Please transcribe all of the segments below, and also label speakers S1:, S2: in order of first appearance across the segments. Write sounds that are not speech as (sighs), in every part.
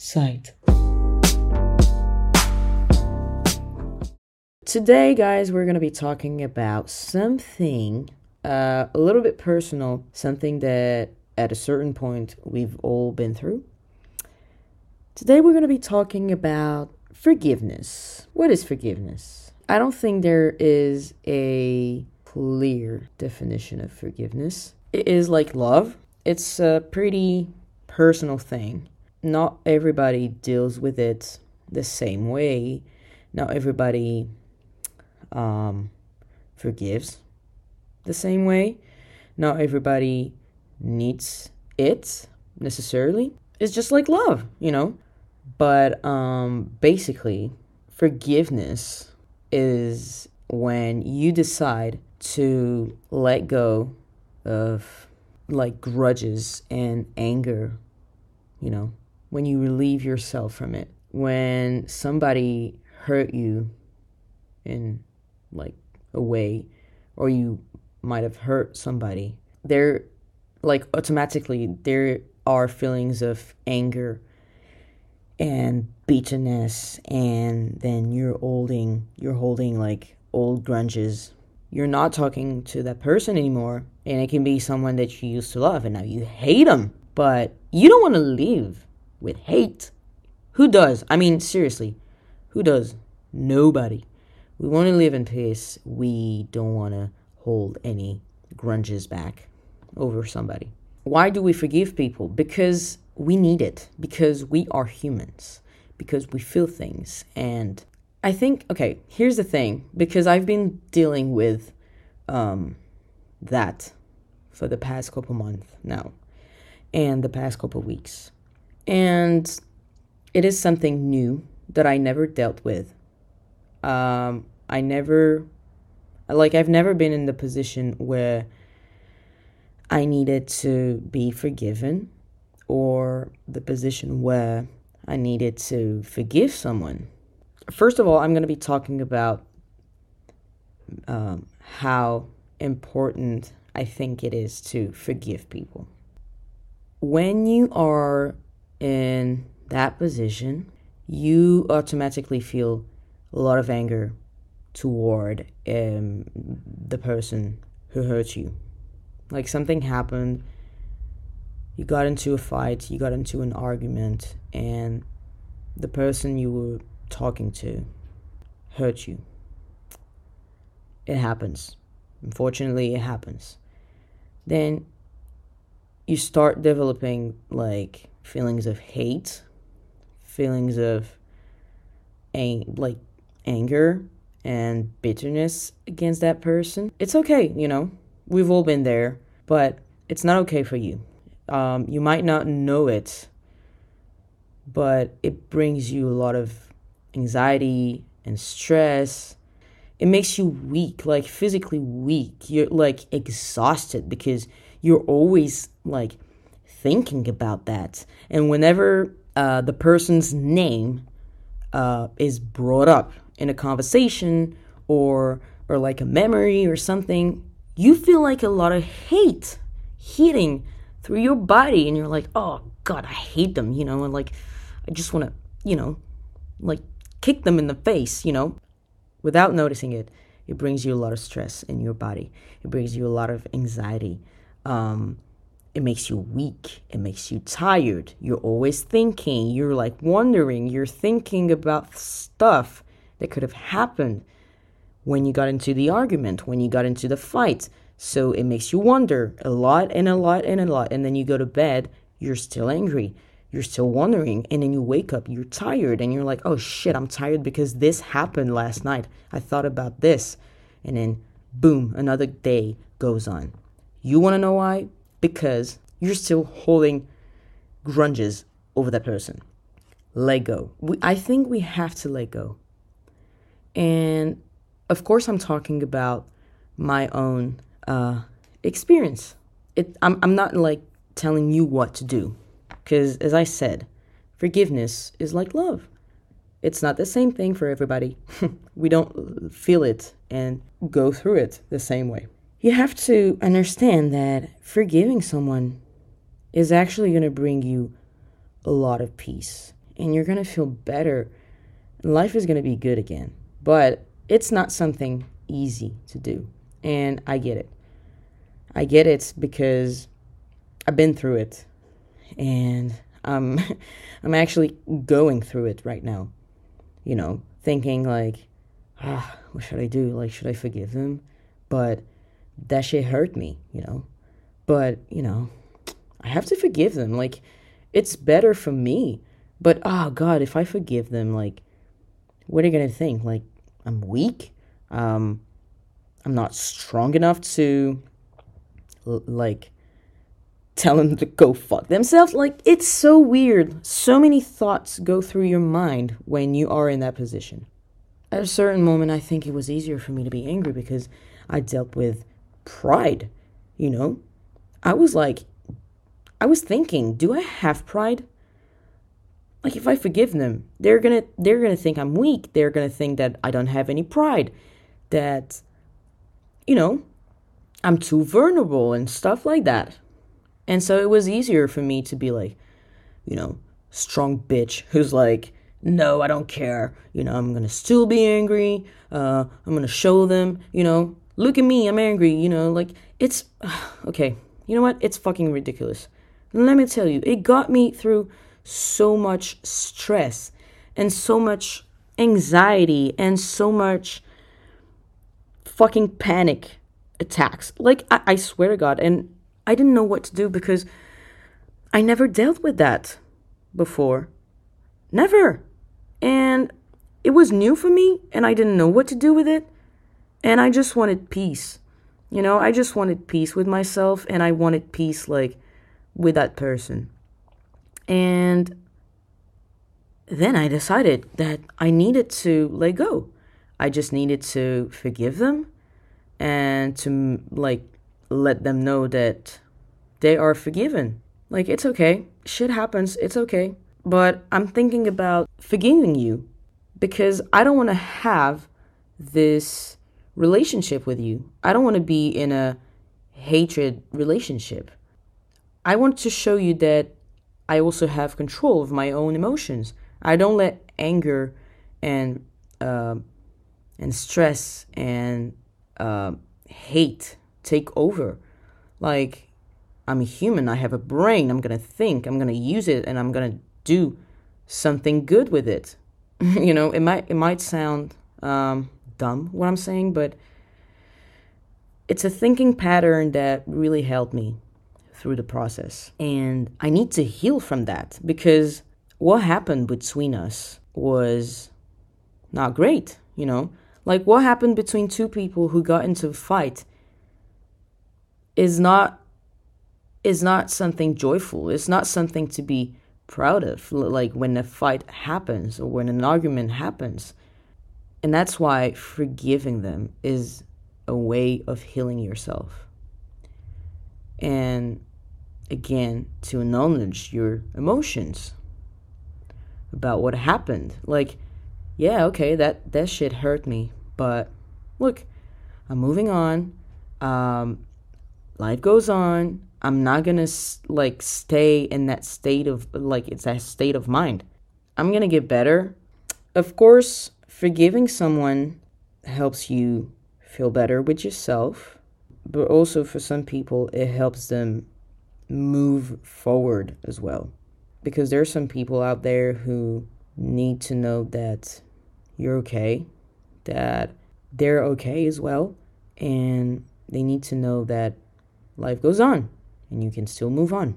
S1: sight. Today, guys, we're going to be talking about something uh, a little bit personal, something that at a certain point we've all been through. Today, we're going to be talking about forgiveness. What is forgiveness? I don't think there is a clear definition of forgiveness. It is like love, it's a pretty personal thing. Not everybody deals with it the same way. Not everybody um, forgives the same way. Not everybody needs it necessarily. It's just like love, you know? But um, basically, forgiveness is when you decide to let go of like grudges and anger, you know, when you relieve yourself from it. When somebody hurt you in like a way, or you might have hurt somebody, there, like automatically, there are feelings of anger and bitterness, and then you're holding, you're holding like old grudges. You're not talking to that person anymore, and it can be someone that you used to love, and now you hate them. But you don't want to live with hate. Who does? I mean, seriously, who does? Nobody. We want to live in peace. We don't want to hold any grudges back over somebody. Why do we forgive people? Because we need it, because we are humans, because we feel things. And I think, okay, here's the thing because I've been dealing with um, that for the past couple months now and the past couple weeks. And it is something new that I never dealt with. Um, I never, like, I've never been in the position where I needed to be forgiven or the position where I needed to forgive someone. First of all, I'm going to be talking about um, how important I think it is to forgive people. When you are in that position, you automatically feel a lot of anger toward um, the person who hurt you. Like something happened, you got into a fight, you got into an argument, and the person you were talking to hurt you. It happens. Unfortunately, it happens. Then you start developing like feelings of hate, feelings of ang- like anger and bitterness against that person. It's okay, you know. We've all been there, but it's not okay for you. Um, you might not know it, but it brings you a lot of anxiety and stress. It makes you weak, like physically weak. You're like exhausted because you're always like thinking about that. And whenever uh, the person's name uh, is brought up in a conversation or or like a memory or something, you feel like a lot of hate hitting through your body, and you're like, oh God, I hate them, you know, and like I just want to, you know, like kick them in the face, you know, without noticing it. It brings you a lot of stress in your body. It brings you a lot of anxiety. Um, it makes you weak. It makes you tired. You're always thinking. You're like wondering. You're thinking about stuff that could have happened when you got into the argument, when you got into the fight. So it makes you wonder a lot and a lot and a lot. And then you go to bed, you're still angry. You're still wondering. And then you wake up, you're tired. And you're like, oh shit, I'm tired because this happened last night. I thought about this. And then boom, another day goes on. You want to know why? Because you're still holding grudges over that person. Let go. We, I think we have to let go. And of course, I'm talking about my own uh, experience. It, I'm, I'm not like telling you what to do. Because as I said, forgiveness is like love. It's not the same thing for everybody. (laughs) we don't feel it and go through it the same way. You have to understand that forgiving someone is actually going to bring you a lot of peace and you're going to feel better. Life is going to be good again. But it's not something easy to do. And I get it. I get it because I've been through it. And I'm (laughs) actually going through it right now. You know, thinking like, ah, what should I do? Like, should I forgive them? But that shit hurt me, you know? But, you know, I have to forgive them. Like, it's better for me. But, oh, God, if I forgive them, like, what are you going to think? Like, I'm weak? Um, I'm not strong enough to, like, tell them to go fuck themselves. Like, it's so weird. So many thoughts go through your mind when you are in that position. At a certain moment, I think it was easier for me to be angry because I dealt with pride, you know? I was like, I was thinking, do I have pride? Like if I forgive them, they're gonna they're gonna think I'm weak. They're gonna think that I don't have any pride, that you know, I'm too vulnerable and stuff like that. And so it was easier for me to be like, you know, strong bitch who's like, no, I don't care. You know, I'm gonna still be angry. Uh, I'm gonna show them. You know, look at me, I'm angry. You know, like it's (sighs) okay. You know what? It's fucking ridiculous. Let me tell you, it got me through so much stress and so much anxiety and so much fucking panic attacks. Like, I, I swear to God. And I didn't know what to do because I never dealt with that before. Never. And it was new for me, and I didn't know what to do with it. And I just wanted peace. You know, I just wanted peace with myself, and I wanted peace, like, with that person. And then I decided that I needed to let go. I just needed to forgive them and to, like, let them know that they are forgiven. Like, it's okay. Shit happens. It's okay. But I'm thinking about forgiving you because I don't want to have this relationship with you. I don't want to be in a hatred relationship. I want to show you that I also have control of my own emotions. I don't let anger and uh, and stress and uh, hate take over. Like I'm a human. I have a brain. I'm gonna think. I'm gonna use it, and I'm gonna do something good with it. (laughs) you know, it might it might sound um, dumb what I'm saying, but it's a thinking pattern that really helped me through the process. And I need to heal from that because what happened between us was not great, you know? Like what happened between two people who got into a fight is not is not something joyful. It's not something to be proud of like when a fight happens or when an argument happens. And that's why forgiving them is a way of healing yourself. And again to acknowledge your emotions about what happened. Like, yeah, okay, that that shit hurt me, but look, I'm moving on. Um, life goes on. I'm not gonna like stay in that state of like it's that state of mind. I'm gonna get better. Of course, forgiving someone helps you feel better with yourself, but also for some people, it helps them move forward as well. Because there are some people out there who need to know that you're okay, that they're okay as well, and they need to know that life goes on and you can still move on.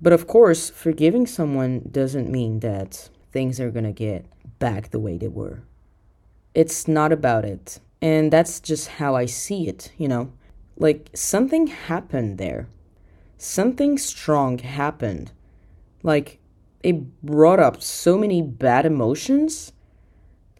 S1: But of course, forgiving someone doesn't mean that things are going to get back the way they were. It's not about it. And that's just how I see it, you know? Like something happened there something strong happened. Like, it brought up so many bad emotions.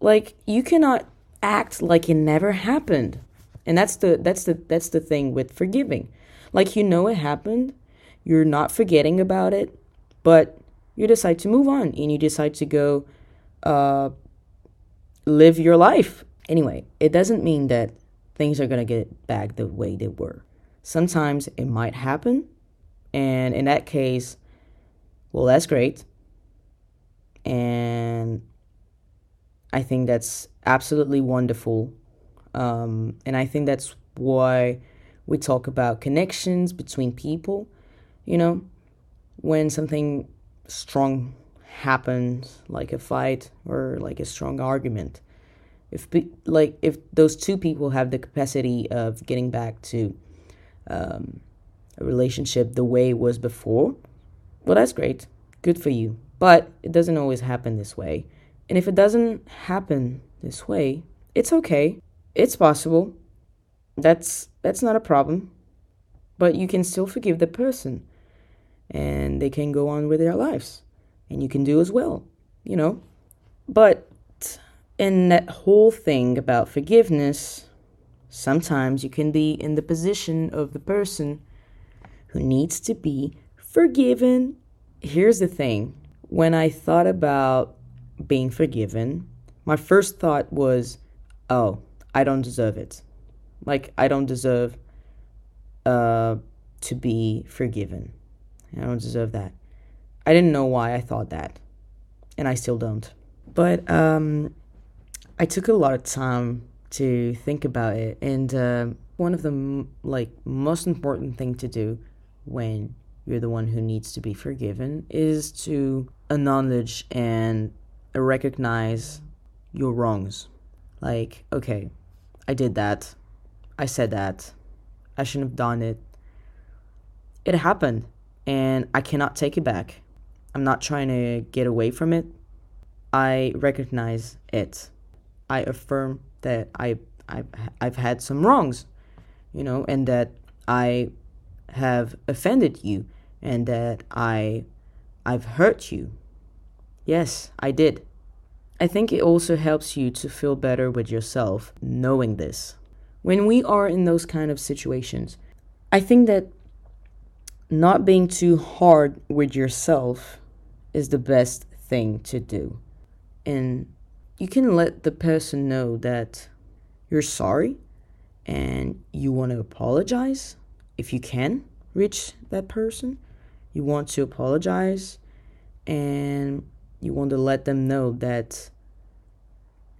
S1: Like, you cannot act like it never happened. And that's the that's the that's the thing with forgiving. Like you know it happened, you're not forgetting about it, but you decide to move on and you decide to go uh, live your life. Anyway, it doesn't mean that things are going to get back the way they were. Sometimes it might happen, and in that case, well, that's great. And I think that's absolutely wonderful. Um, and I think that's why we talk about connections between people. You know, when something strong happens, like a fight or like a strong argument, if like if those two people have the capacity of getting back to um, a relationship the way it was before, well, that's great. Good for you. But it doesn't always happen this way. And if it doesn't happen this way, it's okay. It's possible. That's that's not a problem. But you can still forgive the person and they can go on with their lives. And you can do as well, you know. But in that whole thing about forgiveness, sometimes you can be in the position of the person who needs to be forgiven. Here's the thing when I thought about being forgiven, my first thought was, oh, I don't deserve it. Like, I don't deserve uh, to be forgiven. I don't deserve that. I didn't know why I thought that, and I still don't. But um, I took a lot of time to think about it, and uh, one of the like most important thing to do when you're the one who needs to be forgiven is to acknowledge and recognize your wrongs. Like, okay, I did that. I said that. I shouldn't have done it. It happened, and I cannot take it back. I'm not trying to get away from it. I recognize it. I affirm that I I've, I've had some wrongs, you know, and that I have offended you and that I I've hurt you. Yes, I did. I think it also helps you to feel better with yourself knowing this. When we are in those kind of situations, I think that not being too hard with yourself is the best thing to do. And you can let the person know that you're sorry and you want to apologize if you can reach that person. You want to apologize and you want to let them know that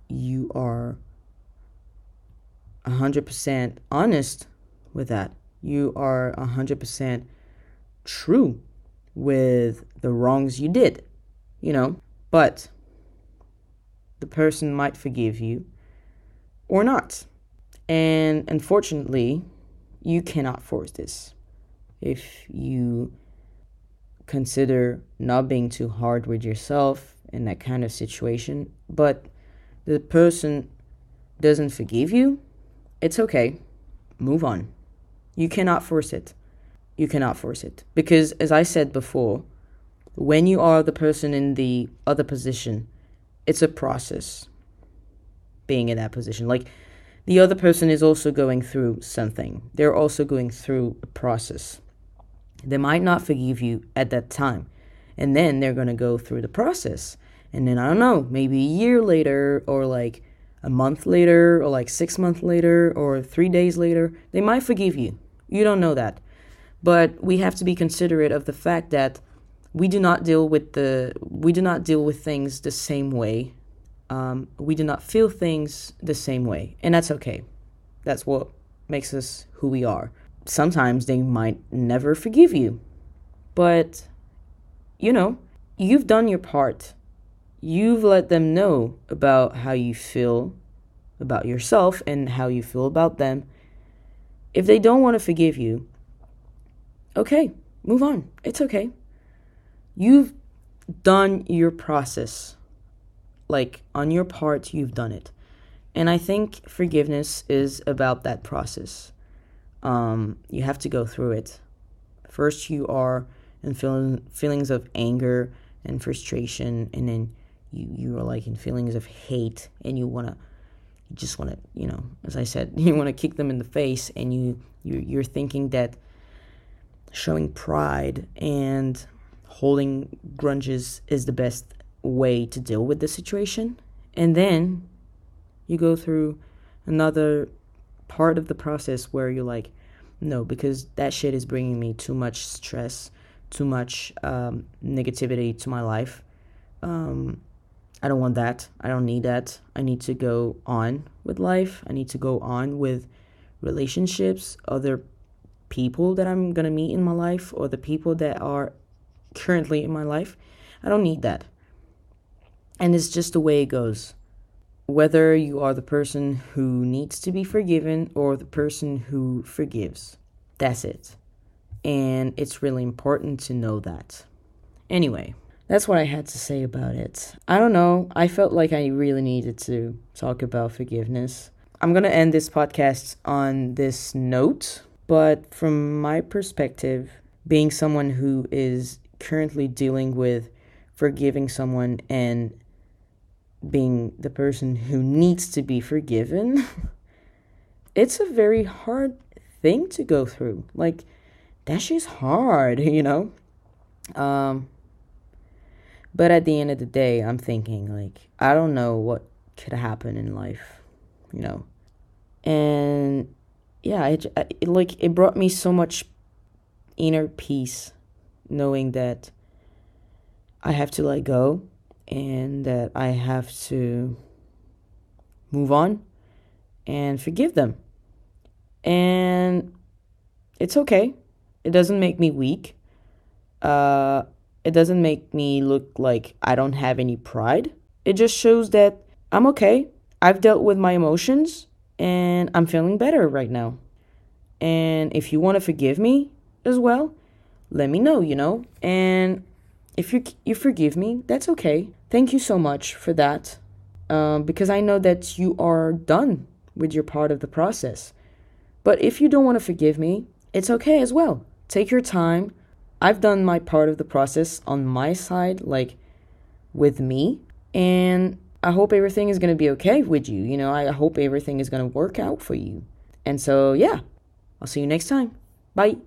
S1: you are 100% honest with that. You are 100% true with the wrongs you did, you know, but the person might forgive you or not. And unfortunately, you cannot force this. If you consider not being too hard with yourself in that kind of situation, but the person doesn't forgive you, it's okay. Move on. You cannot force it. You cannot force it. Because, as I said before, when you are the person in the other position, it's a process being in that position. Like the other person is also going through something, they're also going through a process. They might not forgive you at that time. And then they're going to go through the process. And then, I don't know, maybe a year later, or like a month later, or like six months later, or three days later, they might forgive you. You don't know that. But we have to be considerate of the fact that we do not deal with the we do not deal with things the same way. Um, we do not feel things the same way, and that's okay. That's what makes us who we are. Sometimes they might never forgive you, but you know you've done your part. You've let them know about how you feel about yourself and how you feel about them. If they don't want to forgive you, okay, move on. It's okay you've done your process. Like on your part, you've done it. And I think forgiveness is about that process. Um, you have to go through it. First, you are in feeling, feelings of anger and frustration, and then you, you are like in feelings of hate, and you want to, you just want to, you know, as I said, (laughs) you want to kick them in the face, and you, you you're thinking that showing pride and holding grudges is the best way to deal with the situation. And then you go through another part of the process where you're like, no, because that shit is bringing me too much stress, too much um, negativity to my life. Um, I don't want that. I don't need that. I need to go on with life. I need to go on with relationships, other people that I'm going to meet in my life, or the people that are currently in my life. I don't need that. And it's just the way it goes. Whether you are the person who needs to be forgiven or the person who forgives, that's it. And it's really important to know that. Anyway, that's what I had to say about it. I don't know. I felt like I really needed to talk about forgiveness. I'm going to end this podcast on this note, but from my perspective, being someone who is currently dealing with forgiving someone and being the person who needs to be forgiven, (laughs) it's a very hard thing to go through. Like, that shit's hard, (laughs) you know? Um, but at the end of the day, I'm thinking, like, I don't know what could happen in life, you know? And yeah, it, it like, it brought me so much inner peace knowing that I have to let go and that I have to move on and forgive them. And it's okay. It doesn't make me weak. Uh, it doesn't make me look like I don't have any pride. It just shows that I'm okay. I've dealt with my emotions and I'm feeling better right now. And if you want to forgive me as well, let me know, you know? And if you you forgive me, that's okay. Thank you so much for that. Um, because I know that you are done with your part of the process. But if you don't want to forgive me, it's okay as well. Take your time. I've done my part of the process on my side, like with me, and I hope everything is going to be okay with you. You know, I hope everything is going to work out for you. And so, yeah, I'll see you next time. Bye.